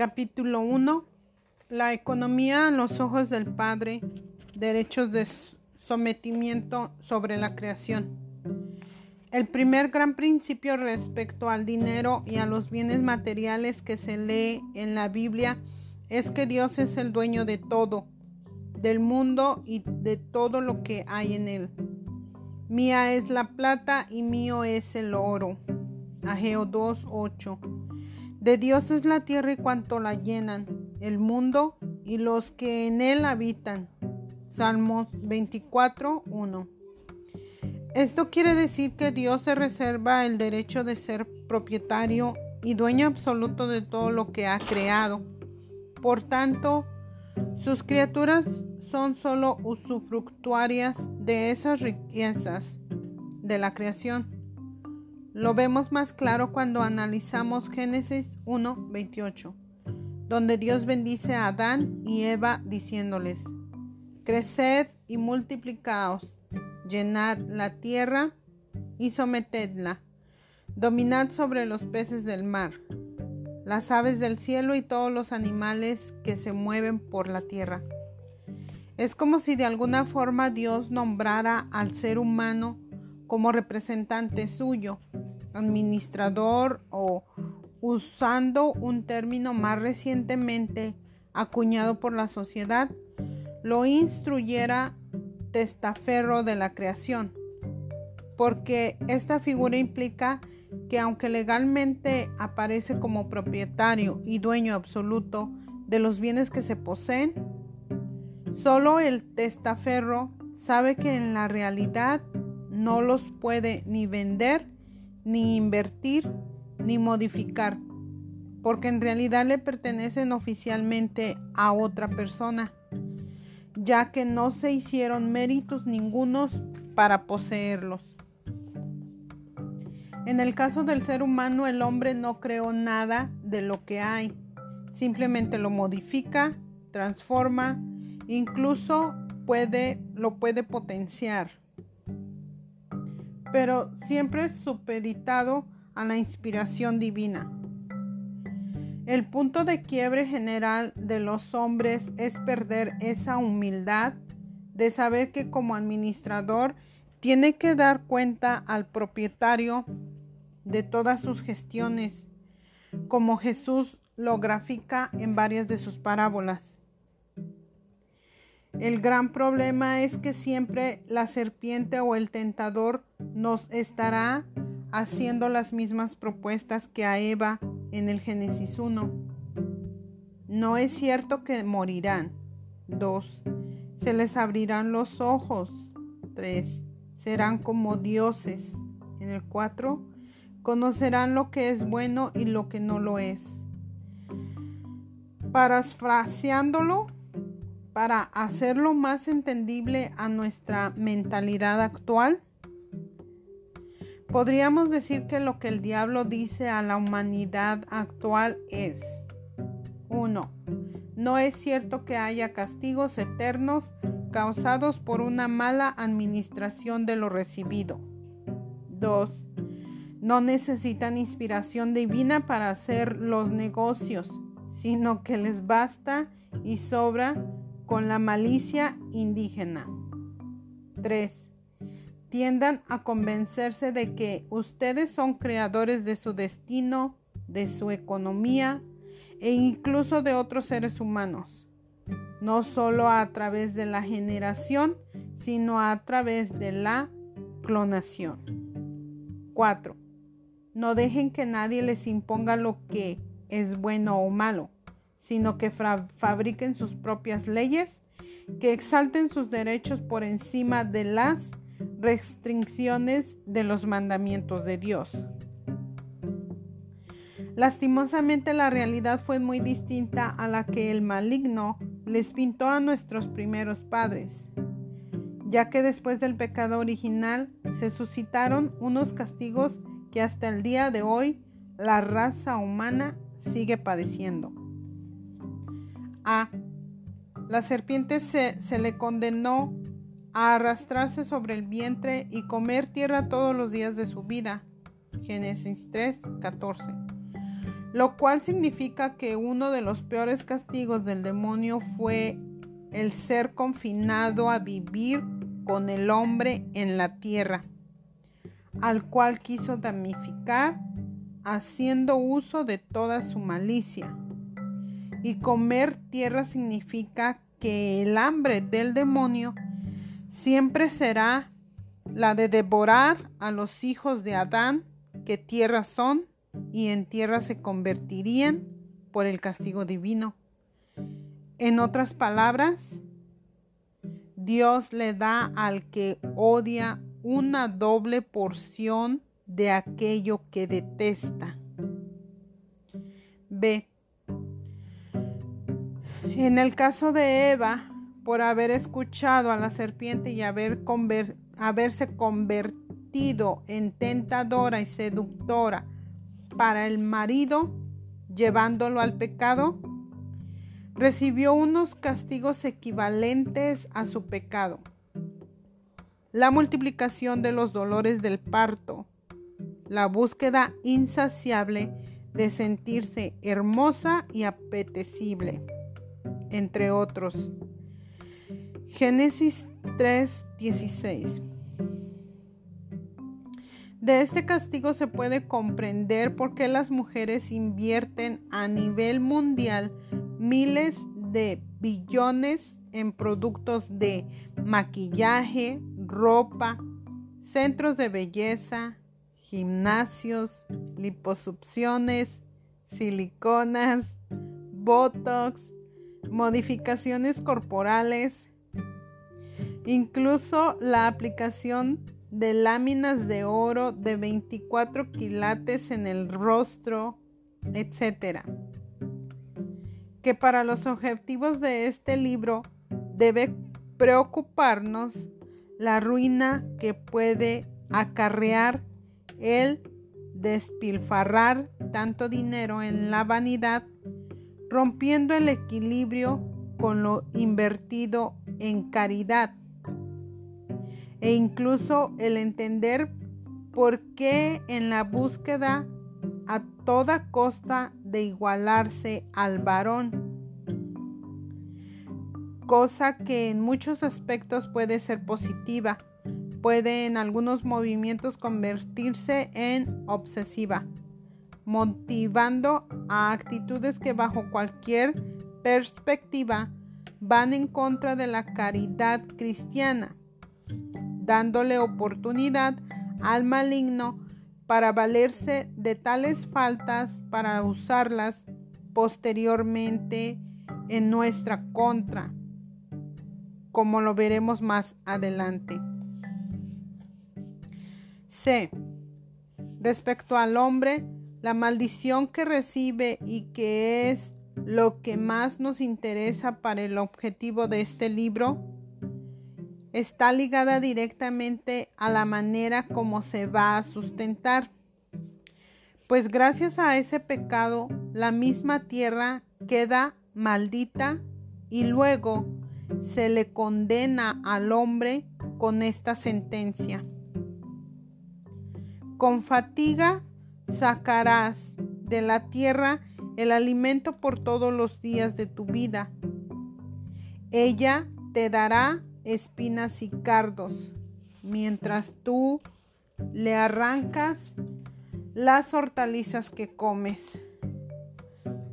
Capítulo 1. La economía a los ojos del Padre. Derechos de sometimiento sobre la creación. El primer gran principio respecto al dinero y a los bienes materiales que se lee en la Biblia es que Dios es el dueño de todo, del mundo y de todo lo que hay en él. Mía es la plata y mío es el oro. Ageo 2.8 de Dios es la tierra y cuanto la llenan, el mundo y los que en él habitan. Salmos 24, 1. Esto quiere decir que Dios se reserva el derecho de ser propietario y dueño absoluto de todo lo que ha creado. Por tanto, sus criaturas son solo usufructuarias de esas riquezas de la creación. Lo vemos más claro cuando analizamos Génesis 1:28, donde Dios bendice a Adán y Eva diciéndoles, Creced y multiplicaos, llenad la tierra y sometedla, dominad sobre los peces del mar, las aves del cielo y todos los animales que se mueven por la tierra. Es como si de alguna forma Dios nombrara al ser humano como representante suyo administrador o usando un término más recientemente acuñado por la sociedad, lo instruyera testaferro de la creación, porque esta figura implica que aunque legalmente aparece como propietario y dueño absoluto de los bienes que se poseen, solo el testaferro sabe que en la realidad no los puede ni vender ni invertir, ni modificar, porque en realidad le pertenecen oficialmente a otra persona, ya que no se hicieron méritos ningunos para poseerlos. En el caso del ser humano, el hombre no creó nada de lo que hay, simplemente lo modifica, transforma, incluso puede, lo puede potenciar pero siempre supeditado a la inspiración divina. El punto de quiebre general de los hombres es perder esa humildad de saber que como administrador tiene que dar cuenta al propietario de todas sus gestiones, como Jesús lo grafica en varias de sus parábolas. El gran problema es que siempre la serpiente o el tentador nos estará haciendo las mismas propuestas que a Eva en el Génesis 1. No es cierto que morirán. 2. Se les abrirán los ojos. 3. Serán como dioses. En el 4. Conocerán lo que es bueno y lo que no lo es. Parafraseándolo, para hacerlo más entendible a nuestra mentalidad actual, podríamos decir que lo que el diablo dice a la humanidad actual es 1. No es cierto que haya castigos eternos causados por una mala administración de lo recibido. 2. No necesitan inspiración divina para hacer los negocios, sino que les basta y sobra con la malicia indígena. 3. Tiendan a convencerse de que ustedes son creadores de su destino, de su economía e incluso de otros seres humanos, no solo a través de la generación, sino a través de la clonación. 4. No dejen que nadie les imponga lo que es bueno o malo sino que fabriquen sus propias leyes, que exalten sus derechos por encima de las restricciones de los mandamientos de Dios. Lastimosamente la realidad fue muy distinta a la que el maligno les pintó a nuestros primeros padres, ya que después del pecado original se suscitaron unos castigos que hasta el día de hoy la raza humana sigue padeciendo. A. La serpiente se, le condenó a arrastrarse sobre el vientre y comer tierra todos los días de su vida. Génesis 3, 14. lo cual significa que uno de los peores castigos del demonio fue el ser confinado a vivir con el hombre en la tierra, al cual quiso damnificar haciendo uso de toda su malicia. Y comer tierra significa que el hambre del demonio siempre será la de devorar a los hijos de Adán, que tierra son y en tierra se convertirían por el castigo divino. En otras palabras, Dios le da al que odia una doble porción de aquello que detesta. B. En el caso de Eva, por haber escuchado a la serpiente y haber haberse convertido en tentadora y seductora para el marido, llevándolo al pecado, recibió unos castigos equivalentes a su pecado. La multiplicación de los dolores del parto, la búsqueda insaciable de sentirse hermosa y apetecible, entre otros. Génesis 3:16 de este castigo se puede comprender por qué las mujeres invierten a nivel mundial miles de billones en productos de maquillaje, ropa, centros de belleza, gimnasios, liposucciones, siliconas, botox, modificaciones corporales, incluso la aplicación de láminas de oro de 24 quilates en el rostro, etc. Que para los objetivos de este libro debe preocuparnos la ruina que puede acarrear el despilfarrar tanto dinero en la vanidad, rompiendo el equilibrio con lo invertido en caridad e incluso el entender por qué en la búsqueda a toda costa de igualarse al varón, cosa que en muchos aspectos puede ser positiva, puede en algunos movimientos convertirse en obsesiva, motivando a actitudes que bajo cualquier perspectiva van en contra de la caridad cristiana dándole oportunidad al maligno para valerse de tales faltas para usarlas posteriormente en nuestra contra, como lo veremos más adelante. C. Respecto al hombre, la maldición que recibe y que es lo que más nos interesa para el objetivo de este libro está ligada directamente a la manera como se va a sustentar. Pues gracias a ese pecado, la misma tierra queda maldita y luego se le condena al hombre con esta sentencia. Con fatiga sacarás de la tierra el alimento por todos los días de tu vida. Ella te dará espinas y cardos, mientras tú le arrancas las hortalizas que comes.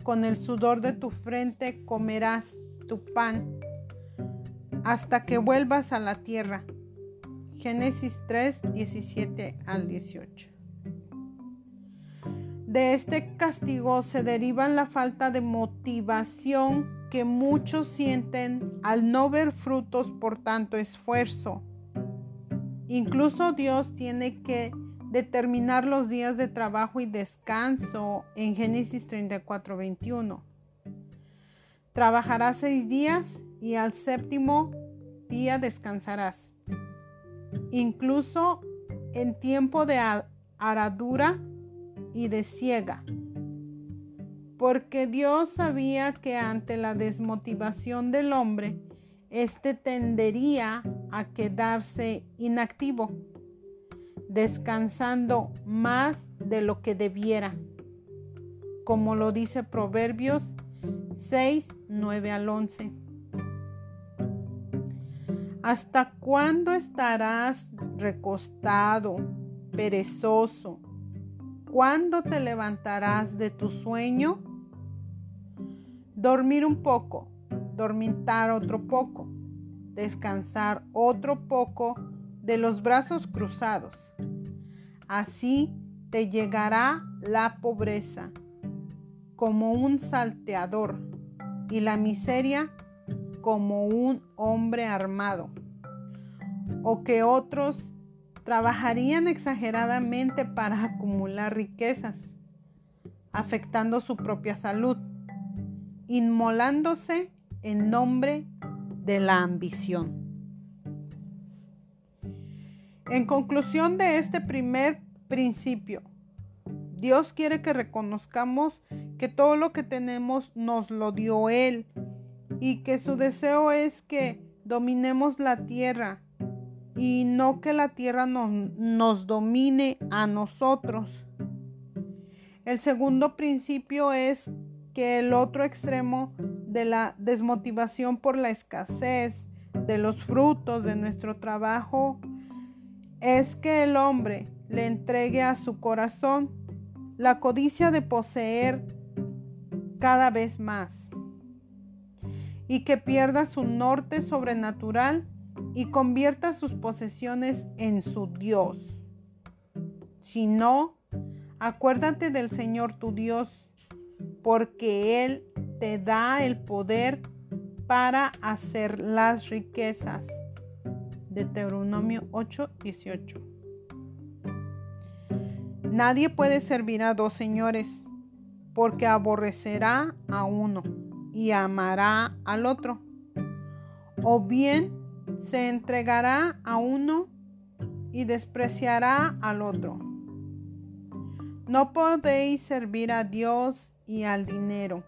Con el sudor de tu frente comerás tu pan hasta que vuelvas a la tierra. Génesis 3, 17 al 18. De este castigo se deriva la falta de motivación que muchos sienten al no ver frutos por tanto esfuerzo. Incluso Dios tiene que determinar los días de trabajo y descanso en Génesis 34, 21. Trabajarás seis días y al séptimo día descansarás. Incluso en tiempo de aradura y de ciega porque Dios sabía que ante la desmotivación del hombre, éste tendería a quedarse inactivo, descansando más de lo que debiera. como lo dice Proverbios 6, 9 al 11. ¿Hasta cuándo estarás recostado, perezoso? ¿Cuándo te levantarás de tu sueño? Dormir un poco, dormitar otro poco, descansar otro poco de los brazos cruzados. Así te llegará la pobreza como un salteador y la miseria como un hombre armado. O que otros trabajarían exageradamente para acumular riquezas, afectando su propia salud, inmolándose en nombre de la ambición. En conclusión de este primer principio, Dios quiere que reconozcamos que todo lo que tenemos nos lo dio Él y que su deseo es que dominemos la tierra y no que la tierra nos, nos domine a nosotros. El segundo principio es que el otro extremo de la desmotivación por la escasez de los frutos de nuestro trabajo es que el hombre le entregue a su corazón la codicia de poseer cada vez más y que pierda su norte sobrenatural y convierta sus posesiones en su Dios. Si no, acuérdate del Señor tu Dios, porque Él te da el poder para hacer las riquezas. Deuteronomio 8:18. Nadie puede servir a dos señores, porque aborrecerá a uno y amará al otro. O bien se entregará a uno y despreciará al otro. No podéis servir a Dios y al dinero.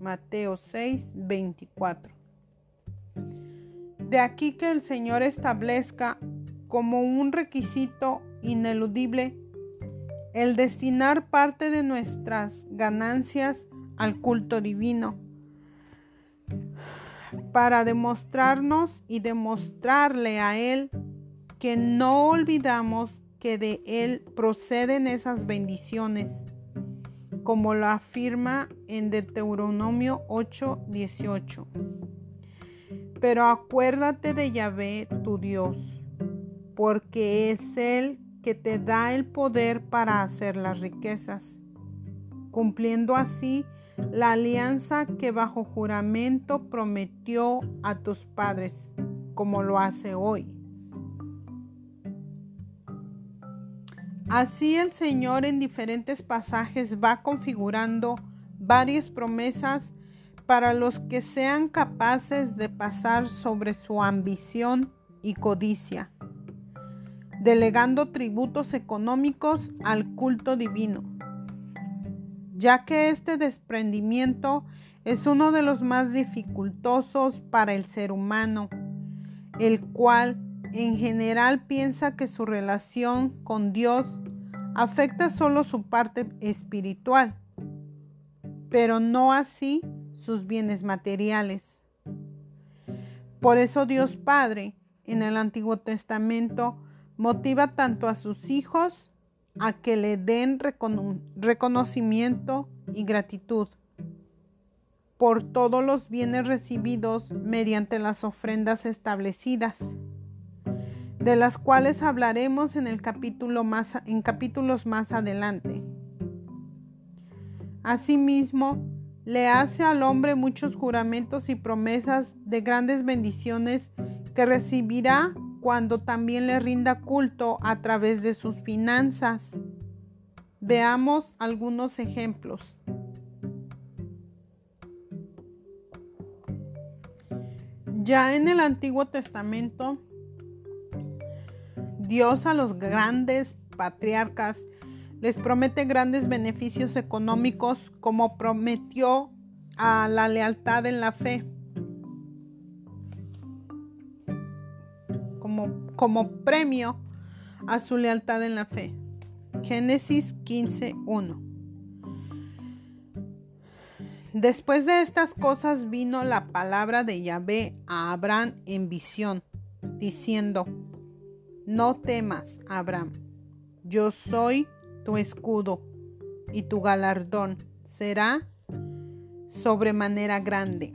Mateo 6, 24. De aquí que el Señor establezca como un requisito ineludible el destinar parte de nuestras ganancias al culto divino para demostrarnos y demostrarle a Él que no olvidamos que de Él proceden esas bendiciones, como lo afirma en Deuteronomio 8:18. Pero acuérdate de Yahvé, tu Dios, porque es Él que te da el poder para hacer las riquezas, cumpliendo así la alianza que bajo juramento prometió a tus padres, como lo hace hoy. Así el Señor en diferentes pasajes va configurando varias promesas para los que sean capaces de pasar sobre su ambición y codicia delegando tributos económicos al culto divino, ya que este desprendimiento es uno de los más dificultosos para el ser humano, el cual en general piensa que su relación con Dios afecta solo su parte espiritual, pero no así sus bienes materiales. Por eso Dios Padre en el Antiguo Testamento motiva tanto a sus hijos a que le den reconocimiento y gratitud por todos los bienes recibidos mediante las ofrendas establecidas, de las cuales hablaremos en, el capítulo más, en capítulos más adelante. Asimismo, le hace al hombre muchos juramentos y promesas de grandes bendiciones que recibirá cuando también le rinda culto a través de sus finanzas. Veamos algunos ejemplos. Ya en el Antiguo Testamento, Dios a los grandes patriarcas les promete grandes beneficios económicos como prometió a la lealtad en la fe. Como, premio a su lealtad en la fe. Génesis 15.1. Después de estas cosas vino la palabra de Yahvé a Abraham en visión, diciendo, No temas, Abraham, yo soy tu escudo, y tu galardón será sobremanera grande.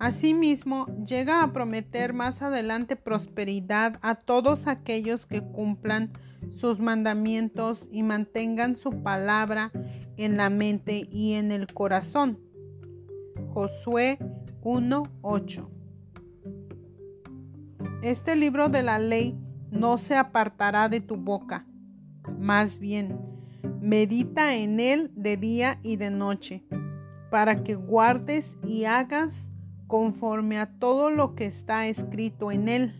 Asimismo, llega a prometer más adelante prosperidad a todos aquellos que cumplan sus mandamientos y mantengan su palabra en la mente y en el corazón. Josué 1:8 Este libro de la ley no se apartará de tu boca, más bien, medita en él de día y de noche, para que guardes y hagas conforme a todo lo que está escrito en él,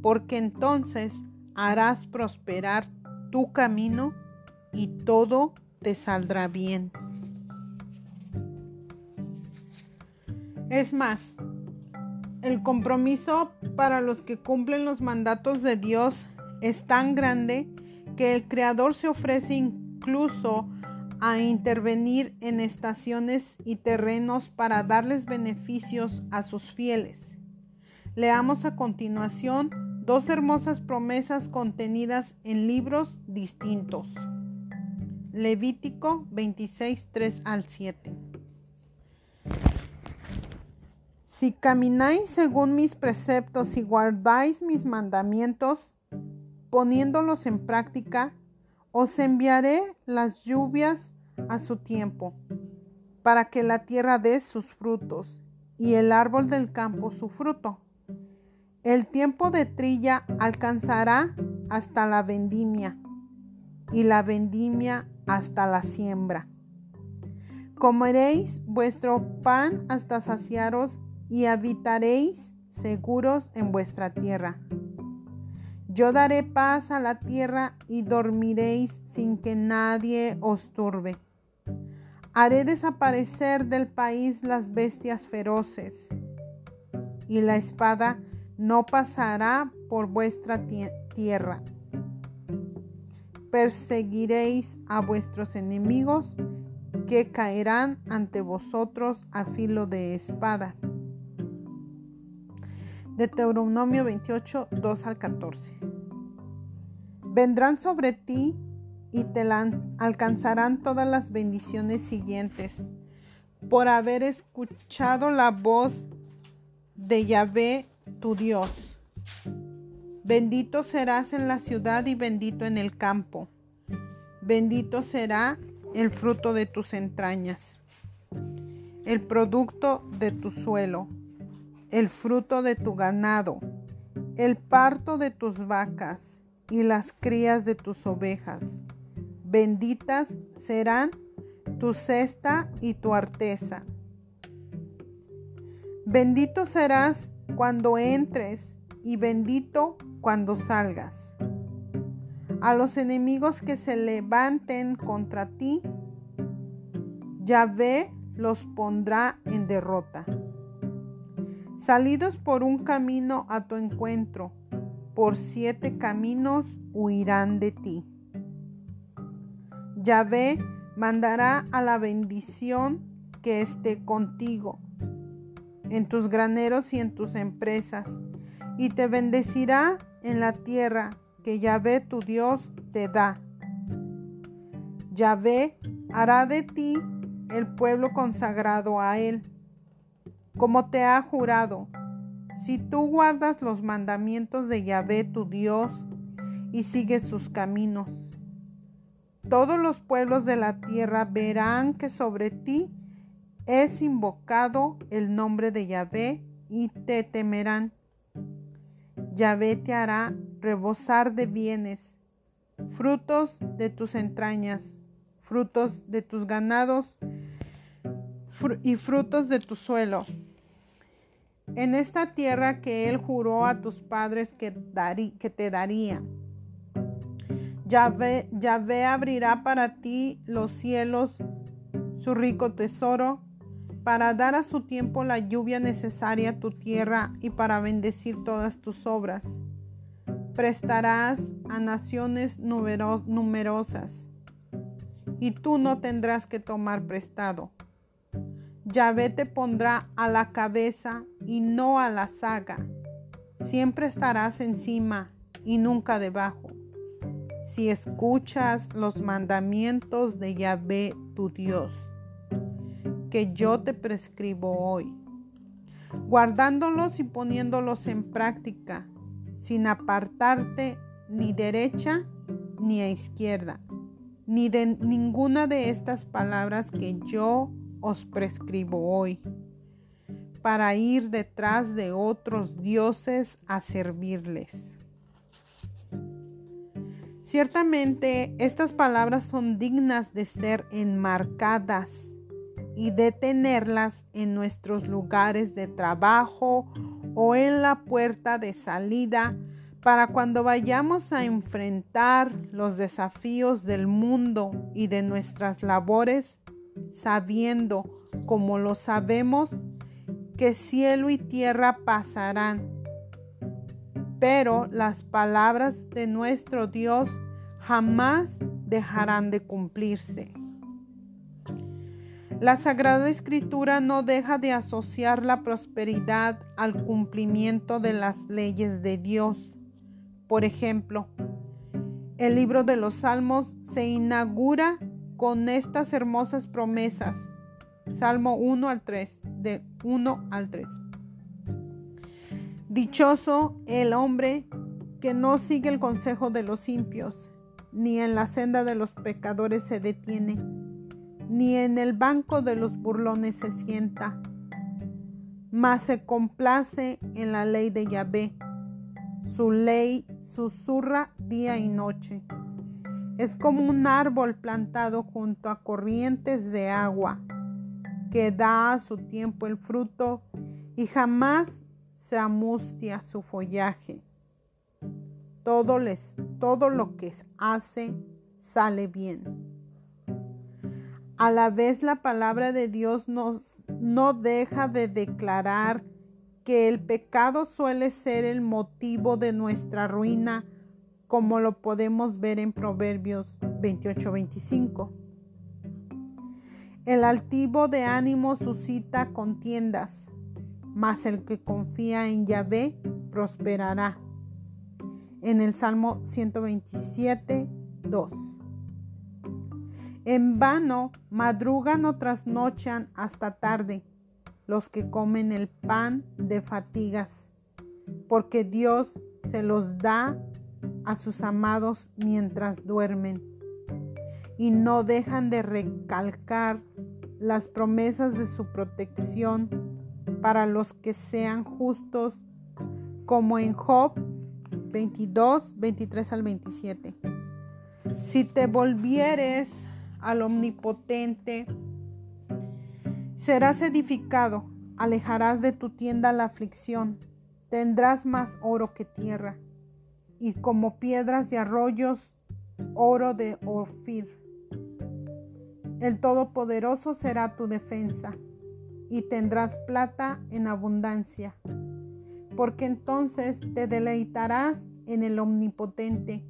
porque entonces harás prosperar tu camino y todo te saldrá bien. Es más, el compromiso para los que cumplen los mandatos de Dios es tan grande que el Creador se ofrece incluso a intervenir en estaciones y terrenos para darles beneficios a sus fieles. Leamos a continuación dos hermosas promesas contenidas en libros distintos. Levítico 26, 3 al 7. Si camináis según mis preceptos y guardáis mis mandamientos, poniéndolos en práctica, os enviaré las lluvias a su tiempo, para que la tierra dé sus frutos y el árbol del campo su fruto. El tiempo de trilla alcanzará hasta la vendimia y la vendimia hasta la siembra. Comeréis vuestro pan hasta saciaros y habitaréis seguros en vuestra tierra. Yo daré paz a la tierra y dormiréis sin que nadie os turbe. Haré desaparecer del país las bestias feroces y la espada no pasará por vuestra tierra. Perseguiréis a vuestros enemigos que caerán ante vosotros a filo de espada. Deuteronomio 28, 2 al 14. Vendrán sobre ti y te alcanzarán todas las bendiciones siguientes por haber escuchado la voz de Yahvé tu Dios. Bendito serás en la ciudad y bendito en el campo. Bendito será el fruto de tus entrañas, el producto de tu suelo el fruto de tu ganado, el parto de tus vacas y las crías de tus ovejas. Benditas serán tu cesta y tu arteza. Bendito serás cuando entres y bendito cuando salgas. A los enemigos que se levanten contra ti, Yahvé los pondrá en derrota. Salidos por un camino a tu encuentro, por siete caminos huirán de ti. Yahvé mandará a la bendición que esté contigo en tus graneros y en tus empresas, y te bendecirá en la tierra que Yahvé tu Dios te da. Yahvé hará de ti el pueblo consagrado a él como te ha jurado, si tú guardas los mandamientos de Yahvé tu Dios y sigues sus caminos. Todos los pueblos de la tierra verán que sobre ti es invocado el nombre de Yahvé y te temerán. Yahvé te hará rebosar de bienes, frutos de tus entrañas, frutos de tus ganados y frutos de tu suelo en esta tierra que él juró a tus padres que, que te daría. Yahvé, abrirá para ti los cielos, su rico tesoro, para dar a su tiempo la lluvia necesaria a tu tierra y para bendecir todas tus obras. Prestarás a naciones numerosas y tú no tendrás que tomar prestado. Yahvé te pondrá a la cabeza y no a la saga. Siempre estarás encima y nunca debajo. Si escuchas los mandamientos de Yahvé tu Dios, que yo te prescribo hoy, guardándolos y poniéndolos en práctica, sin apartarte ni derecha ni a izquierda, ni de ninguna de estas palabras que yo os prescribo hoy, para ir detrás de otros dioses a servirles. Ciertamente estas palabras son dignas de ser enmarcadas y de tenerlas en nuestros lugares de trabajo o en la puerta de salida para cuando vayamos a enfrentar los desafíos del mundo y de nuestras labores, sabiendo, como lo sabemos, que cielo y tierra pasarán, pero las palabras de nuestro Dios jamás dejarán de cumplirse. La Sagrada Escritura no deja de asociar la prosperidad al cumplimiento de las leyes de Dios. Por ejemplo, el libro de los Salmos se inaugura con estas hermosas promesas. Salmo 1 al 3, de 1 al 3. Dichoso el hombre que no sigue el consejo de los impios, ni en la senda de los pecadores se detiene ni en el banco de los burlones se sienta, mas se complace en la ley de Yahvé. Su ley susurra día y noche. Es como un árbol plantado junto a corrientes de agua, que da a su tiempo el fruto y jamás se amustia su follaje. Todo, lo que hace sale bien. A la vez la palabra de Dios no deja de declarar que el pecado suele ser el motivo de nuestra ruina, como lo podemos ver en Proverbios 28-25. El altivo de ánimo suscita contiendas, mas el que confía en Yahvé prosperará. En el Salmo 127, 2. En vano madrugan o trasnochan hasta tarde los que comen el pan de fatigas, porque Dios se los da a sus amados mientras duermen y no dejan de recalcar las promesas de su protección para los que sean justos, como en Job 22, 23 al 27. Si te volvieres al Omnipotente. Serás edificado, alejarás de tu tienda la aflicción, tendrás más oro que tierra, y como piedras de arroyos, oro de Orfir. El Todopoderoso será tu defensa, y tendrás plata en abundancia, porque entonces te deleitarás en el Omnipotente,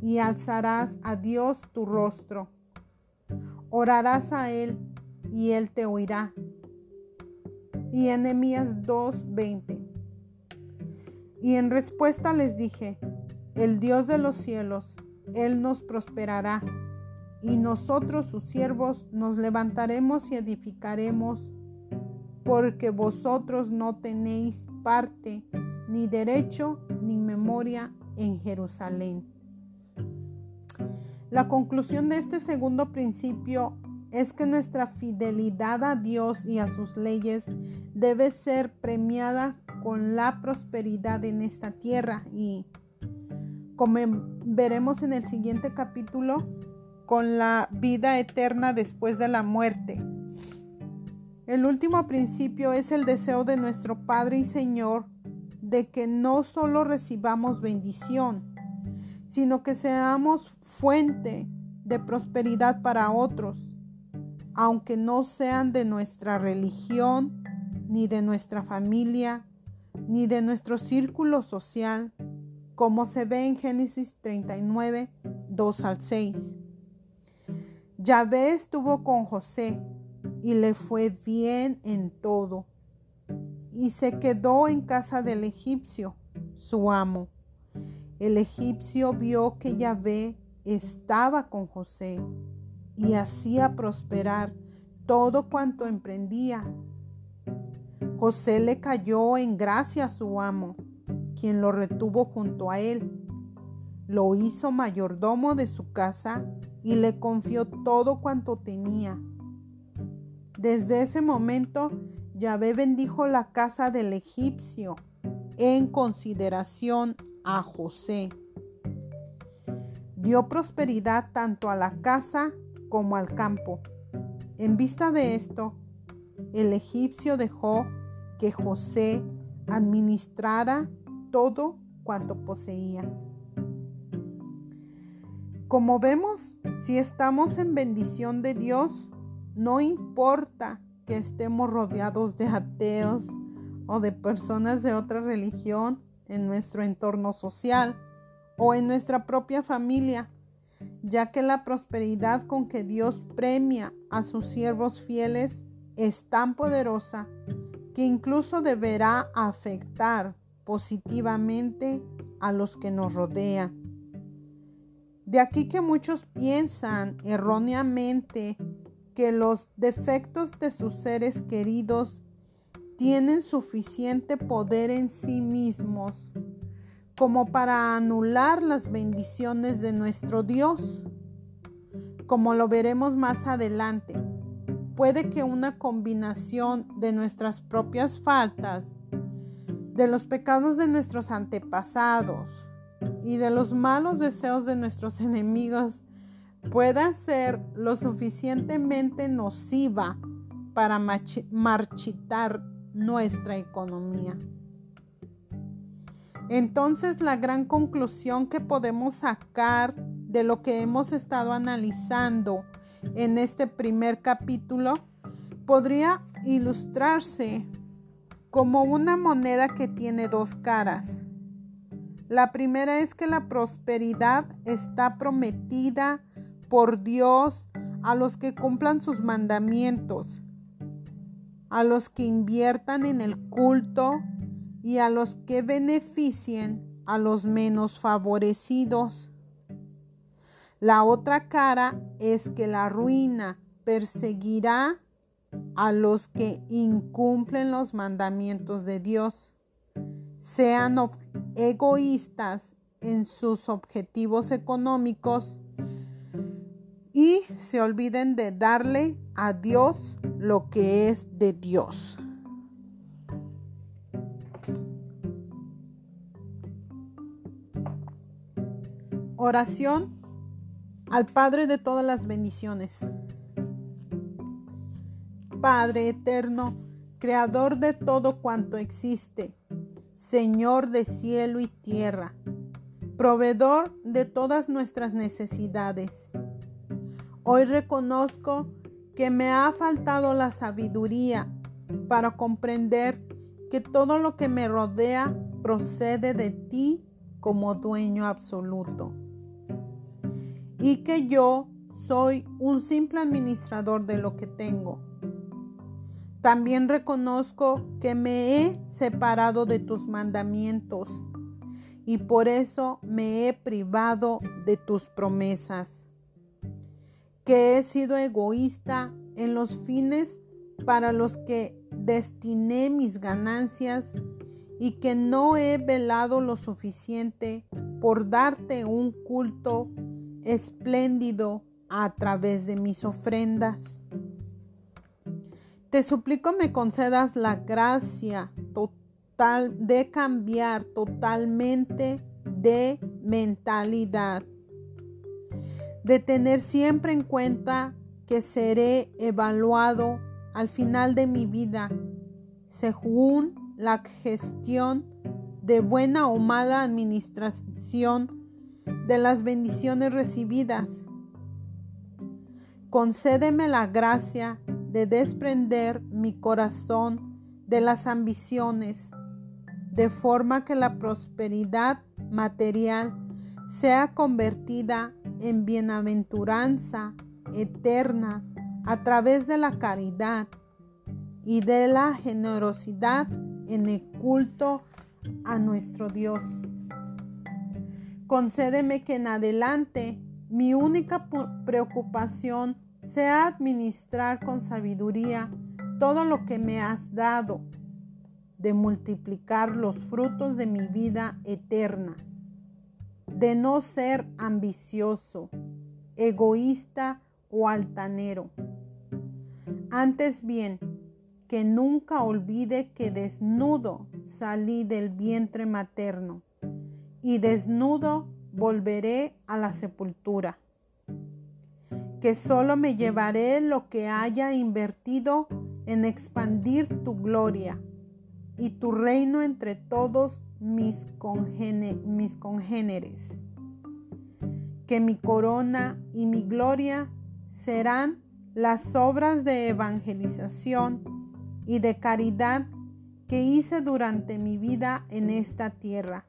y alzarás a Dios tu rostro Orarás a Él y Él te oirá. Y Enemías 2:20. Y en respuesta les dije, el Dios de los cielos, Él nos prosperará, y nosotros sus siervos nos levantaremos y edificaremos, porque vosotros no tenéis parte, ni derecho, ni memoria en Jerusalén. La conclusión de este segundo principio es que nuestra fidelidad a Dios y a sus leyes debe ser premiada con la prosperidad en esta tierra y, como veremos en el siguiente capítulo, con la vida eterna después de la muerte. El último principio es el deseo de nuestro Padre y Señor de que no solo recibamos bendición, sino que seamos fuente de prosperidad para otros, aunque no sean de nuestra religión, ni de nuestra familia, ni de nuestro círculo social, como se ve en Génesis 39, 2 al 6. Yahvé estuvo con José y le fue bien en todo. Y se quedó en casa del egipcio, su amo. El egipcio vio que Yahvé estaba con José y hacía prosperar todo cuanto emprendía. José le cayó en gracia a su amo, quien lo retuvo junto a él. Lo hizo mayordomo de su casa y le confió todo cuanto tenía. Desde ese momento, Yahvé bendijo la casa del egipcio en consideración a José. Dio prosperidad tanto a la casa como al campo. En vista de esto, el egipcio dejó que José administrara todo cuanto poseía. Como vemos, si estamos en bendición de Dios, no importa que estemos rodeados de ateos o de personas de otra religión en nuestro entorno social o en nuestra propia familia, ya que la prosperidad con que Dios premia a sus siervos fieles es tan poderosa que incluso deberá afectar positivamente a los que nos rodean. De aquí que muchos piensan erróneamente que los defectos de sus seres queridos tienen suficiente poder en sí mismos como para anular las bendiciones de nuestro Dios. Como lo veremos más adelante, puede que una combinación de nuestras propias faltas, de los pecados de nuestros antepasados y de los malos deseos de nuestros enemigos pueda ser lo suficientemente nociva para marchitar nuestra economía. Entonces la gran conclusión que podemos sacar de lo que hemos estado analizando en este primer capítulo podría ilustrarse como una moneda que tiene dos caras. La primera es que la prosperidad está prometida por Dios a los que cumplan sus mandamientos, a los que inviertan en el culto y a los que beneficien a los menos favorecidos. La otra cara es que la ruina perseguirá a los que incumplen los mandamientos de Dios, sean egoístas en sus objetivos económicos y se olviden de darle a Dios lo que es de Dios. Oración al Padre de todas las bendiciones. Padre eterno, Creador de todo cuanto existe, Señor de cielo y tierra, proveedor de todas nuestras necesidades Hoy reconozco que me ha faltado la sabiduría para comprender que todo lo que me rodea procede de ti como dueño absoluto y que yo soy un simple administrador de lo que tengo. También reconozco que me he separado de tus mandamientos y por eso me he privado de tus promesas que he sido egoísta en los fines para los que destiné mis ganancias y que no he velado lo suficiente por darte un culto espléndido a través de mis ofrendas. Te suplico me concedas la gracia total de cambiar totalmente de mentalidad de tener siempre en cuenta que seré evaluado al final de mi vida según la gestión de buena o mala administración de las bendiciones recibidas. Concédeme la gracia de desprender mi corazón de las ambiciones, de forma que la prosperidad material sea convertida en bienaventuranza eterna a través de la caridad y de la generosidad en el culto a nuestro Dios. Concédeme que en adelante mi única preocupación sea administrar con sabiduría todo lo que me has dado, de multiplicar los frutos de mi vida eterna, de no ser ambicioso, egoísta o altanero. Antes bien, que nunca olvide que desnudo salí del vientre materno y desnudo volveré a la sepultura. Que solo me llevaré lo que haya invertido en expandir tu gloria y tu reino entre todos mis, mis congéneres. Que mi corona y mi gloria serán las obras de evangelización y de caridad que hice durante mi vida en esta tierra.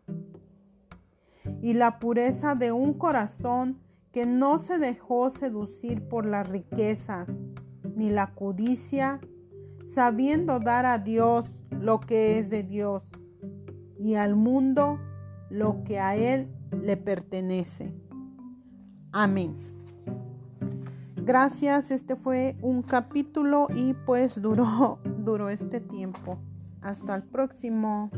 Y la pureza de un corazón que no se dejó seducir por las riquezas ni la codicia, sabiendo dar a Dios lo que es de Dios y al mundo lo que a Él le pertenece. Amén. Gracias, este fue un capítulo y pues duró, duró este tiempo. Hasta el próximo.